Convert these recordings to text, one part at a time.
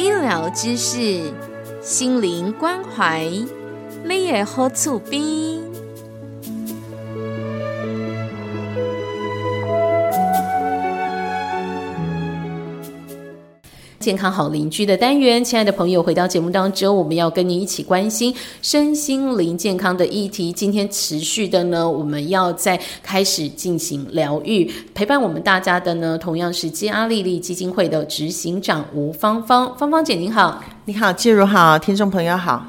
医疗知识，心灵关怀，你也好厝边。健康好邻居的单元，亲爱的朋友，回到节目当中，我们要跟您一起关心身心灵健康的议题。今天持续的呢，我们要在开始进行疗愈，陪伴我们大家的呢，同样是基阿丽丽基金会的执行长吴芳芳，芳芳姐您好，你好，介如好，听众朋友好。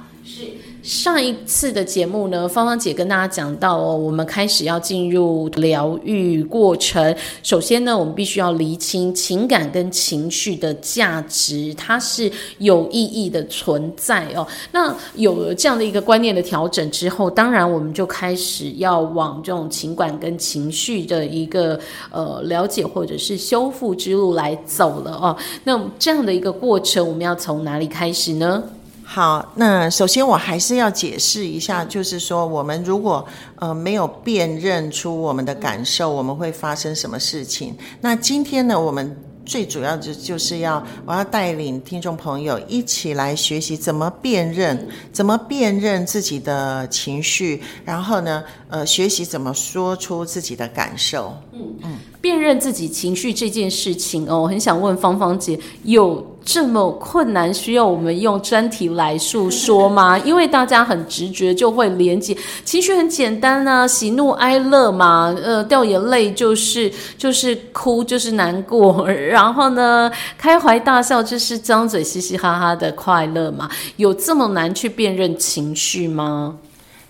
上一次的节目呢，芳芳姐跟大家讲到哦，我们开始要进入疗愈过程。首先呢，我们必须要厘清情感跟情绪的价值，它是有意义的存在哦。那有了这样的一个观念的调整之后，当然我们就开始要往这种情感跟情绪的一个呃了解或者是修复之路来走了哦。那这样的一个过程，我们要从哪里开始呢？好，那首先我还是要解释一下，就是说，我们如果呃没有辨认出我们的感受，我们会发生什么事情？那今天呢，我们最主要就就是要我要带领听众朋友一起来学习怎么辨认，怎么辨认自己的情绪，然后呢，呃，学习怎么说出自己的感受。嗯嗯，辨认自己情绪这件事情哦，我很想问芳芳姐有。这么困难，需要我们用专题来诉说吗？因为大家很直觉就会连接，情绪很简单啊，喜怒哀乐嘛，呃，掉眼泪就是就是哭就是难过，然后呢，开怀大笑就是张嘴嘻嘻哈哈的快乐嘛，有这么难去辨认情绪吗？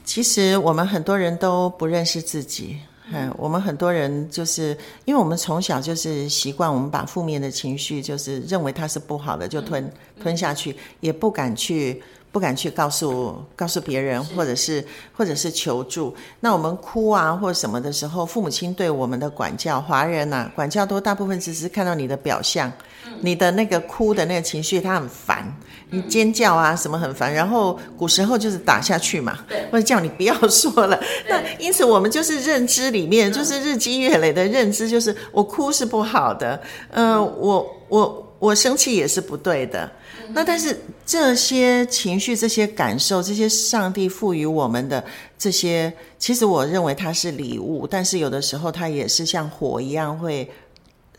其实我们很多人都不认识自己。嗯，我们很多人就是因为我们从小就是习惯，我们把负面的情绪就是认为它是不好的，就吞吞下去，也不敢去不敢去告诉告诉别人，或者是或者是求助。那我们哭啊或者什么的时候，父母亲对我们的管教，华人呐管教都大部分只是看到你的表象，你的那个哭的那个情绪，他很烦。你尖叫啊，什么很烦，然后古时候就是打下去嘛，或者叫你不要说了。那因此我们就是认知里面，就是日积月累的认知，就是我哭是不好的，嗯，我我我生气也是不对的。那但是这些情绪、这些感受、这些上帝赋予我们的这些，其实我认为它是礼物，但是有的时候它也是像火一样会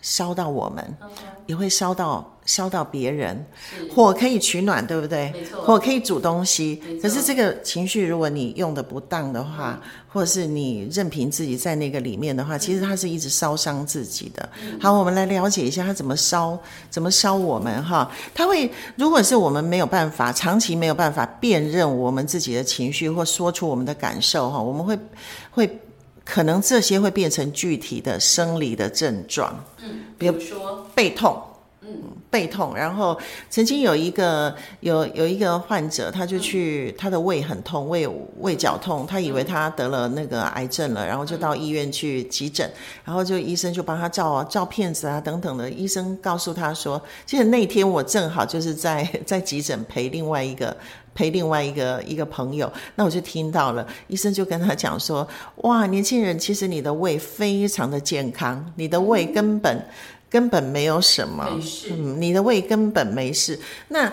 烧到我们，也会烧到。烧到别人，火可以取暖，对不对？火可以煮东西。可是这个情绪，如果你用的不当的话，或者是你任凭自己在那个里面的话，其实它是一直烧伤自己的。好，我们来了解一下它怎么烧，怎么烧我们哈？它会，如果是我们没有办法长期没有办法辨认我们自己的情绪，或说出我们的感受哈，我们会会可能这些会变成具体的生理的症状。嗯，比如说背痛。嗯，背痛，然后曾经有一个有有一个患者，他就去他的胃很痛，胃胃绞痛，他以为他得了那个癌症了，然后就到医院去急诊，然后就医生就帮他照照片子啊等等的，医生告诉他说，其实那天我正好就是在 在急诊陪另外一个陪另外一个一个朋友，那我就听到了，医生就跟他讲说，哇，年轻人，其实你的胃非常的健康，你的胃根本。根本没有什么，嗯，你的胃根本没事。那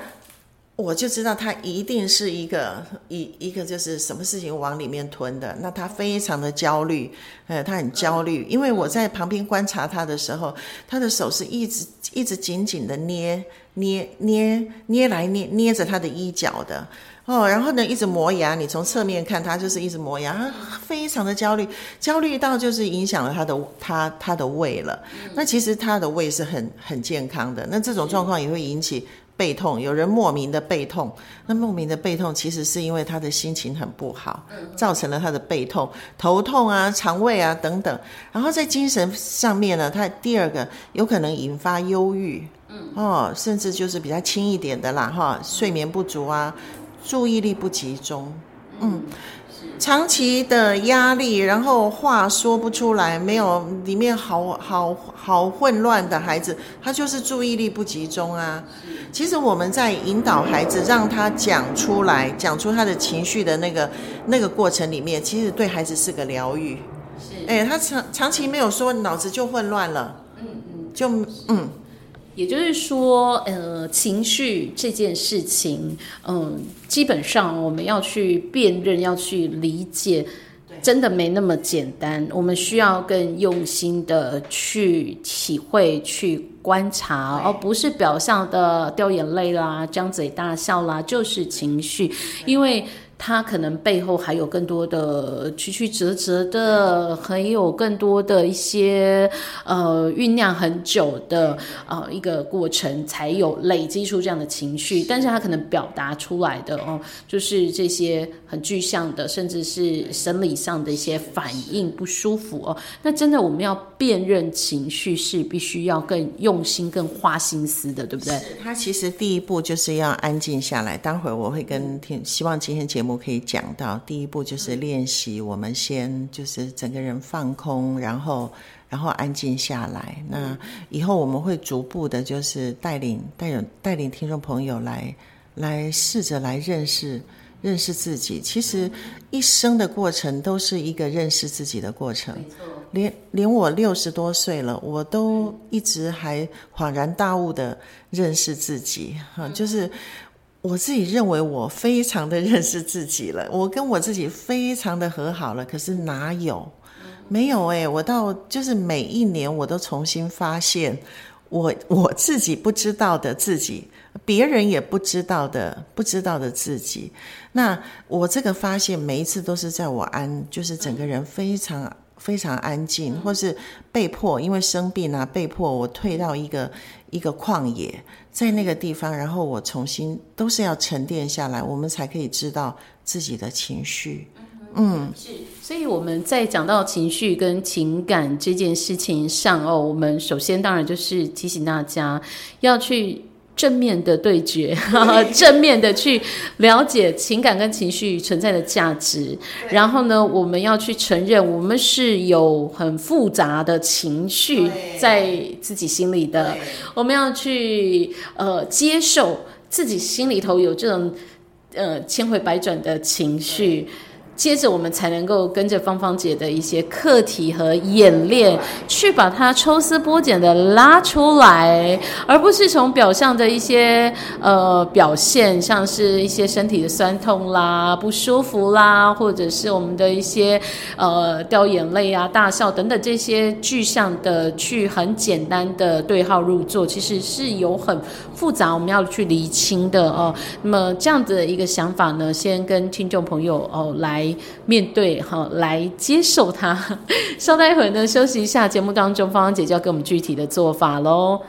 我就知道他一定是一个一一个就是什么事情往里面吞的。那他非常的焦虑，呃，他很焦虑，因为我在旁边观察他的时候，他的手是一直一直紧紧的捏捏捏捏来捏捏着他的衣角的。哦，然后呢，一直磨牙。你从侧面看，他就是一直磨牙，非常的焦虑，焦虑到就是影响了他的他他的胃了。那其实他的胃是很很健康的。那这种状况也会引起背痛，有人莫名的背痛。那莫名的背痛，其实是因为他的心情很不好，造成了他的背痛、头痛啊、肠胃啊等等。然后在精神上面呢，他第二个有可能引发忧郁，嗯哦，甚至就是比较轻一点的啦，哈，睡眠不足啊，注意力不集中，嗯。长期的压力，然后话说不出来，没有里面好好好混乱的孩子，他就是注意力不集中啊。其实我们在引导孩子，让他讲出来，讲出他的情绪的那个那个过程里面，其实对孩子是个疗愈。是，哎，他长长期没有说，脑子就混乱了。嗯嗯，就嗯。也就是说，呃，情绪这件事情，嗯，基本上我们要去辨认、要去理解，真的没那么简单。我们需要更用心的去体会、去观察，而不是表象的掉眼泪啦、张嘴大笑啦，就是情绪，因为。他可能背后还有更多的曲曲折折的，还有更多的一些呃酝酿很久的呃一个过程，才有累积出这样的情绪。但是他可能表达出来的哦，就是这些很具象的，甚至是生理上的一些反应不舒服哦。那真的我们要辨认情绪，是必须要更用心、更花心思的，对不对？他其实第一步就是要安静下来。待会儿我会跟听，希望今天节目。我可以讲到，第一步就是练习，我们先就是整个人放空，然后然后安静下来。那以后我们会逐步的，就是带领带领带领听众朋友来来试着来认识认识自己。其实一生的过程都是一个认识自己的过程。连连我六十多岁了，我都一直还恍然大悟的认识自己。哈，就是。我自己认为我非常的 认识自己了，我跟我自己非常的和好了。可是哪有？没有哎！我到就是每一年我都重新发现我我自己不知道的自己，别人也不知道的不知道的自己。那我这个发现每一次都是在我安，就是整个人非常非常安静，或是被迫因为生病啊，被迫我退到一个一个旷野。在那个地方，然后我重新都是要沉淀下来，我们才可以知道自己的情绪。嗯，是，所以我们在讲到情绪跟情感这件事情上哦，我们首先当然就是提醒大家要去。正面的对决，正面的去了解情感跟情绪存在的价值。然后呢，我们要去承认，我们是有很复杂的情绪在自己心里的。我们要去呃接受自己心里头有这种呃千回百转的情绪。接着我们才能够跟着芳芳姐的一些课题和演练，去把它抽丝剥茧的拉出来，而不是从表象的一些呃表现，像是一些身体的酸痛啦、不舒服啦，或者是我们的一些呃掉眼泪啊、大笑等等这些具象的，去很简单的对号入座，其实是有很复杂，我们要去厘清的哦。那么这样子的一个想法呢，先跟听众朋友哦来。面对好，来接受它。稍待一会儿呢，休息一下。节目当中，芳芳姐就要给我们具体的做法喽。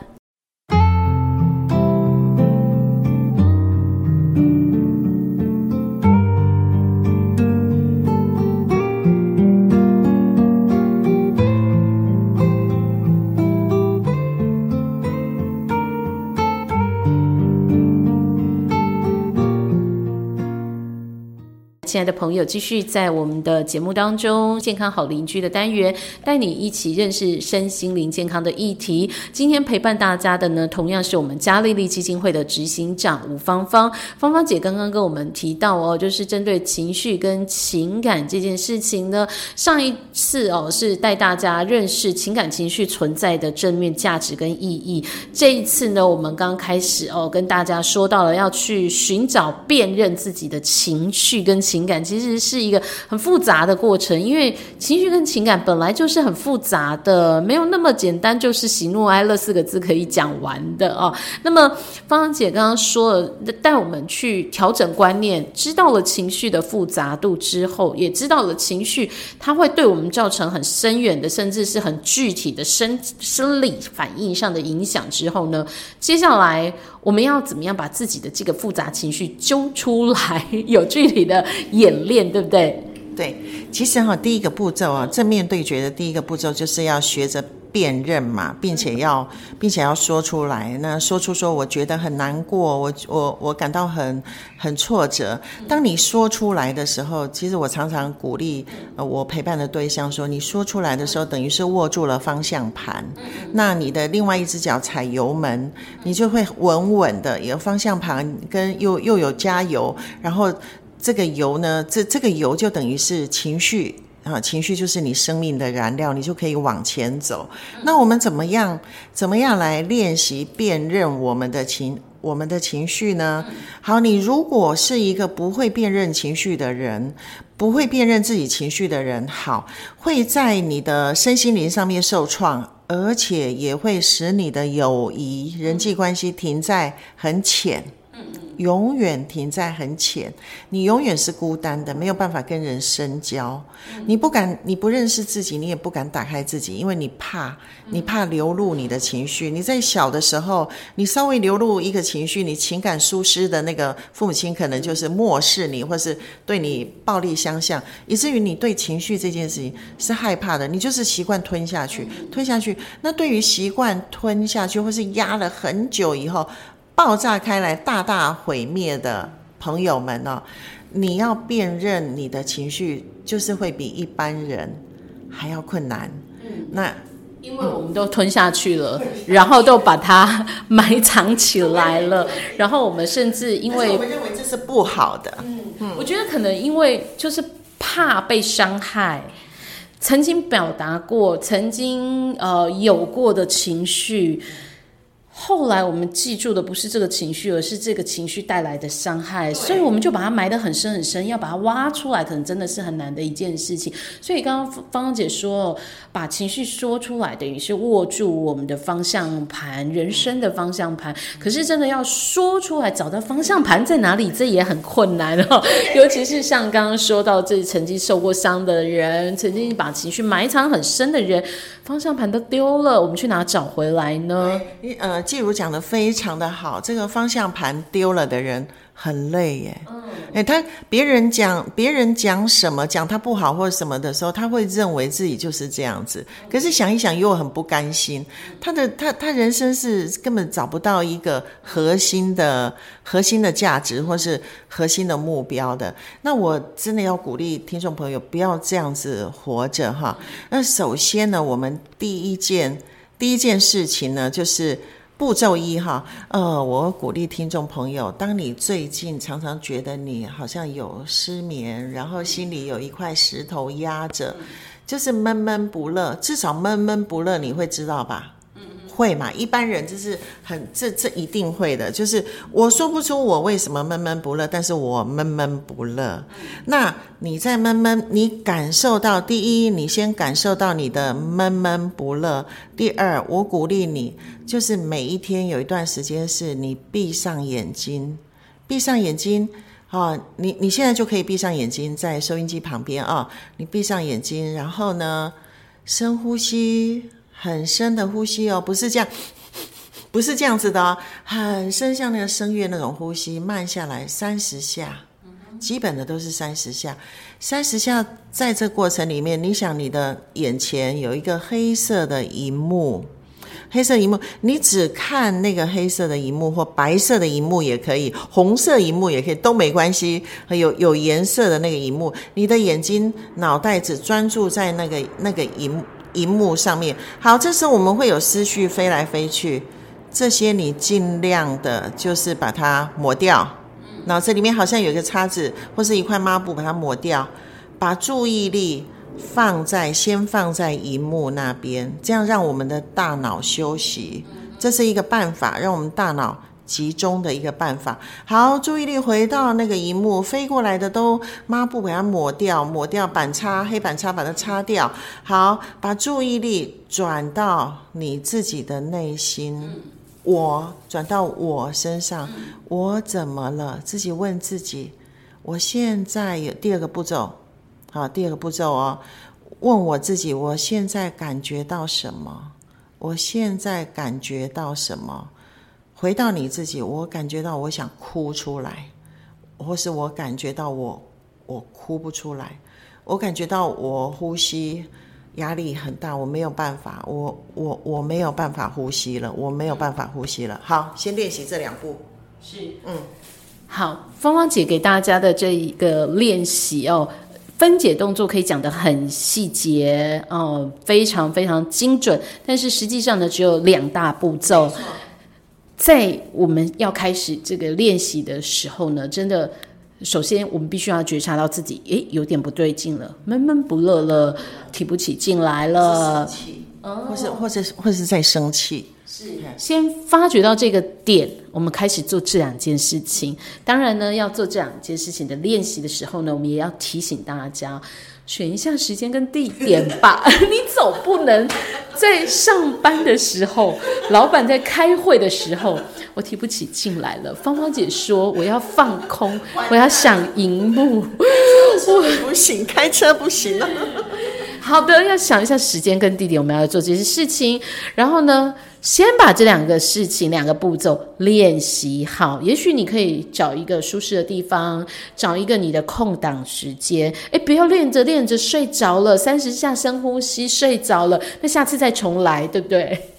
亲爱的朋友，继续在我们的节目当中，健康好邻居的单元，带你一起认识身心灵健康的议题。今天陪伴大家的呢，同样是我们嘉丽丽基金会的执行长吴芳芳。芳芳姐刚刚跟我们提到哦，就是针对情绪跟情感这件事情呢，上一次哦是带大家认识情感情绪存在的正面价值跟意义。这一次呢，我们刚开始哦跟大家说到了要去寻找辨认自己的情绪跟情。情感，其实是一个很复杂的过程，因为情绪跟情感本来就是很复杂的，没有那么简单，就是喜怒哀乐四个字可以讲完的哦。那么芳芳姐刚刚说了，带我们去调整观念，知道了情绪的复杂度之后，也知道了情绪它会对我们造成很深远的，甚至是很具体的生生理反应上的影响之后呢，接下来我们要怎么样把自己的这个复杂情绪揪出来，有具体的演练，对不对？对，其实哈，第一个步骤啊，正面对决的第一个步骤就是要学着辨认嘛，并且要，并且要说出来。那说出说，我觉得很难过，我我我感到很很挫折。当你说出来的时候，其实我常常鼓励呃我陪伴的对象说，你说出来的时候，等于是握住了方向盘，那你的另外一只脚踩油门，你就会稳稳的有方向盘跟又又有加油，然后。这个油呢，这这个油就等于是情绪啊，情绪就是你生命的燃料，你就可以往前走。那我们怎么样，怎么样来练习辨认我们的情，我们的情绪呢？好，你如果是一个不会辨认情绪的人，不会辨认自己情绪的人，好，会在你的身心灵上面受创，而且也会使你的友谊、人际关系停在很浅。永远停在很浅，你永远是孤单的，没有办法跟人深交。你不敢，你不认识自己，你也不敢打开自己，因为你怕，你怕流露你的情绪。你在小的时候，你稍微流露一个情绪，你情感疏失的那个父母亲可能就是漠视你，或是对你暴力相向，以至于你对情绪这件事情是害怕的。你就是习惯吞下去，吞下去。那对于习惯吞下去，或是压了很久以后。爆炸开来，大大毁灭的朋友们呢？你要辨认你的情绪，就是会比一般人还要困难。嗯，那因为我们都吞下去了，然后都把它埋藏起来了，然后我们甚至因为我们认为这是不好的。嗯嗯，我觉得可能因为就是怕被伤害，曾经表达过，曾经呃有过的情绪。后来我们记住的不是这个情绪，而是这个情绪带来的伤害，所以我们就把它埋得很深很深，要把它挖出来，可能真的是很难的一件事情。所以刚刚芳芳姐说，把情绪说出来，等于是握住我们的方向盘，人生的方向盘。可是真的要说出来，找到方向盘在哪里，这也很困难哦。尤其是像刚刚说到，这曾经受过伤的人，曾经把情绪埋藏很深的人，方向盘都丢了，我们去哪找回来呢？呃。季如讲的非常的好，这个方向盘丢了的人很累耶。嗯，哎，他别人讲别人讲什么，讲他不好或者什么的时候，他会认为自己就是这样子。可是想一想又很不甘心，他的他他人生是根本找不到一个核心的核心的价值或是核心的目标的。那我真的要鼓励听众朋友不要这样子活着哈。那首先呢，我们第一件第一件事情呢，就是。步骤一哈，呃，我鼓励听众朋友，当你最近常常觉得你好像有失眠，然后心里有一块石头压着，就是闷闷不乐，至少闷闷不乐，你会知道吧？会嘛？一般人就是很这这一定会的，就是我说不出我为什么闷闷不乐，但是我闷闷不乐。那你在闷闷，你感受到第一，你先感受到你的闷闷不乐；第二，我鼓励你，就是每一天有一段时间是你闭上眼睛，闭上眼睛啊，你你现在就可以闭上眼睛，在收音机旁边啊，你闭上眼睛，然后呢，深呼吸。很深的呼吸哦，不是这样，不是这样子的哦，很深，像那个声乐那种呼吸，慢下来三十下，基本的都是三十下，三十下，在这过程里面，你想你的眼前有一个黑色的荧幕，黑色荧幕，你只看那个黑色的荧幕或白色的荧幕也可以，红色荧幕也可以，都没关系，有有颜色的那个荧幕，你的眼睛脑袋只专注在那个那个荧。荧幕上面，好，这时候我们会有思绪飞来飞去，这些你尽量的，就是把它抹掉。脑子里面好像有一个叉子或是一块抹布，把它抹掉，把注意力放在先放在荧幕那边，这样让我们的大脑休息，这是一个办法，让我们大脑。集中的一个办法。好，注意力回到那个荧幕，飞过来的都抹布给它抹掉，抹掉板擦、黑板擦把它擦掉。好，把注意力转到你自己的内心，我转到我身上，我怎么了？自己问自己，我现在有第二个步骤。好，第二个步骤哦，问我自己，我现在感觉到什么？我现在感觉到什么？回到你自己，我感觉到我想哭出来，或是我感觉到我我哭不出来，我感觉到我呼吸压力很大，我没有办法，我我我没有办法呼吸了，我没有办法呼吸了。好，先练习这两步。是，嗯，好，芳芳姐给大家的这一个练习哦。分解动作可以讲得很细节哦，非常非常精准。但是实际上呢，只有两大步骤。在我们要开始这个练习的时候呢，真的，首先我们必须要觉察到自己，诶，有点不对劲了，闷闷不乐了，提不起劲来了，或是或者或是在生气。是，先发觉到这个点，我们开始做这两件事情。当然呢，要做这两件事情的练习的时候呢，我们也要提醒大家，选一下时间跟地点吧。你总不能在上班的时候，老板在开会的时候，我提不起劲来了。芳芳姐说，我要放空，我要想荧幕，我不行，开车不行了。好的，要想一下时间跟地点，我们要做这些事情。然后呢？先把这两个事情、两个步骤练习好。也许你可以找一个舒适的地方，找一个你的空档时间。诶，不要练着练着睡着了，三十下深呼吸睡着了，那下次再重来，对不对？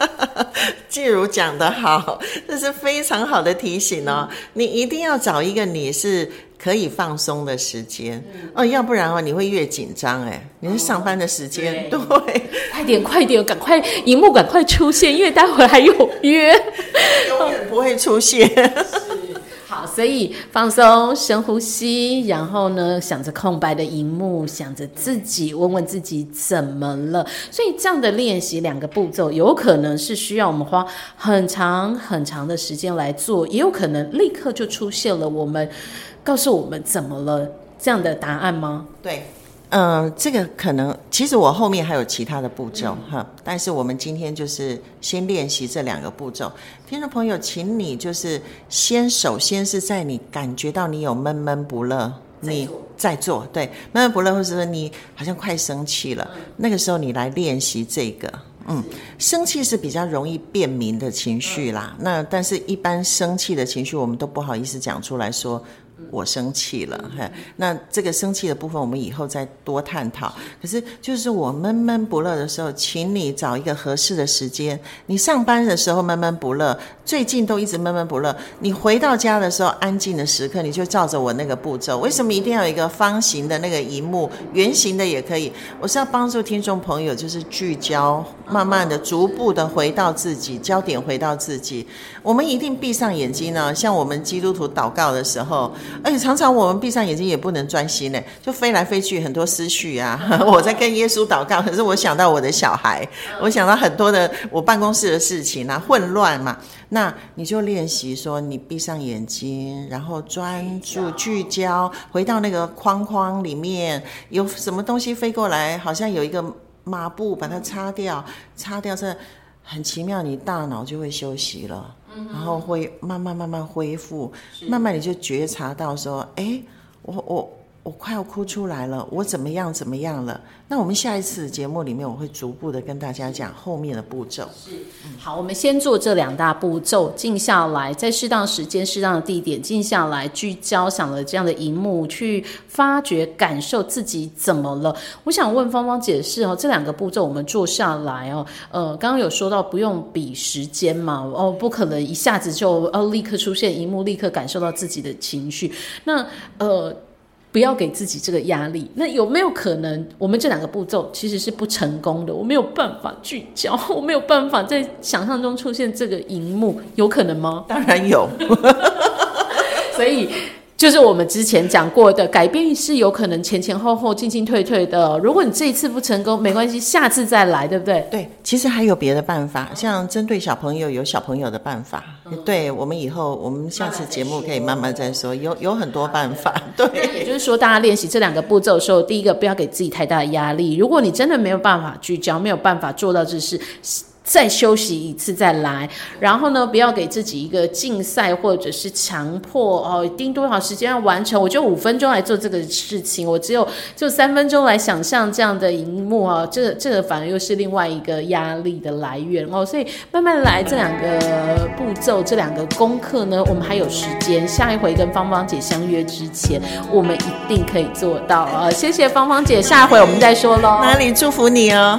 季如讲的好，这是非常好的提醒哦。你一定要找一个你是。可以放松的时间。哦，要不然哦，你会越紧张哎。你是上班的时间，对，快点快点，赶快荧幕赶快出现，因为待会还有约，永远不会出现。所以放松，深呼吸，然后呢，想着空白的荧幕，想着自己，问问自己怎么了。所以这样的练习，两个步骤，有可能是需要我们花很长很长的时间来做，也有可能立刻就出现了我们。告诉我们怎么了？这样的答案吗？对，嗯，这个可能其实我后面还有其他的步骤哈，但是我们今天就是先练习这两个步骤。听众朋友，请你就是先首先是在你感觉到你有闷闷不乐，你在做对闷闷不乐，或者说你好像快生气了，那个时候你来练习这个。嗯，生气是比较容易辨明的情绪啦。那但是一般生气的情绪，我们都不好意思讲出来说。我生气了，哈，那这个生气的部分，我们以后再多探讨。可是，就是我闷闷不乐的时候，请你找一个合适的时间。你上班的时候闷闷不乐，最近都一直闷闷不乐。你回到家的时候，安静的时刻，你就照着我那个步骤。为什么一定要有一个方形的那个荧幕？圆形的也可以。我是要帮助听众朋友，就是聚焦，慢慢的、逐步的回到自己，焦点回到自己。我们一定闭上眼睛呢，像我们基督徒祷告的时候。而且常常我们闭上眼睛也不能专心呢，就飞来飞去，很多思绪啊。我在跟耶稣祷告，可是我想到我的小孩，我想到很多的我办公室的事情啊，混乱嘛。那你就练习说，你闭上眼睛，然后专注聚焦，回到那个框框里面，有什么东西飞过来，好像有一个抹布把它擦掉，擦掉这很奇妙，你大脑就会休息了。然后会慢慢慢慢恢复，慢慢你就觉察到说，哎，我我。我快要哭出来了，我怎么样怎么样了？那我们下一次节目里面，我会逐步的跟大家讲后面的步骤。是，好，我们先做这两大步骤，静下来，在适当时间、适当的地点，静下来，聚焦，想了这样的荧幕，去发掘、感受自己怎么了。我想问芳芳解释哦，这两个步骤我们做下来哦，呃，刚刚有说到不用比时间嘛，哦，不可能一下子就哦立刻出现荧幕，立刻感受到自己的情绪。那呃。不要给自己这个压力。那有没有可能，我们这两个步骤其实是不成功的？我没有办法聚焦，我没有办法在想象中出现这个荧幕，有可能吗？当然有。所以就是我们之前讲过的，改变是有可能前前后后、进进退退的。如果你这一次不成功，没关系，下次再来，对不对？对，其实还有别的办法，像针对小朋友有小朋友的办法。对我们以后，我们下次节目可以慢慢再说，有有很多办法。对，也就是说，大家练习这两个步骤的时候，第一个不要给自己太大的压力。如果你真的没有办法聚焦，没有办法做到这事。再休息一次再来，然后呢，不要给自己一个竞赛或者是强迫哦，定多少时间要完成？我就五分钟来做这个事情，我只有就三分钟来想象这样的荧幕啊，这这个反而又是另外一个压力的来源哦。所以慢慢来，这两个步骤，这两个功课呢，我们还有时间。下一回跟芳芳姐相约之前，我们一定可以做到啊！谢谢芳芳姐，下一回我们再说喽。哪里祝福你哦。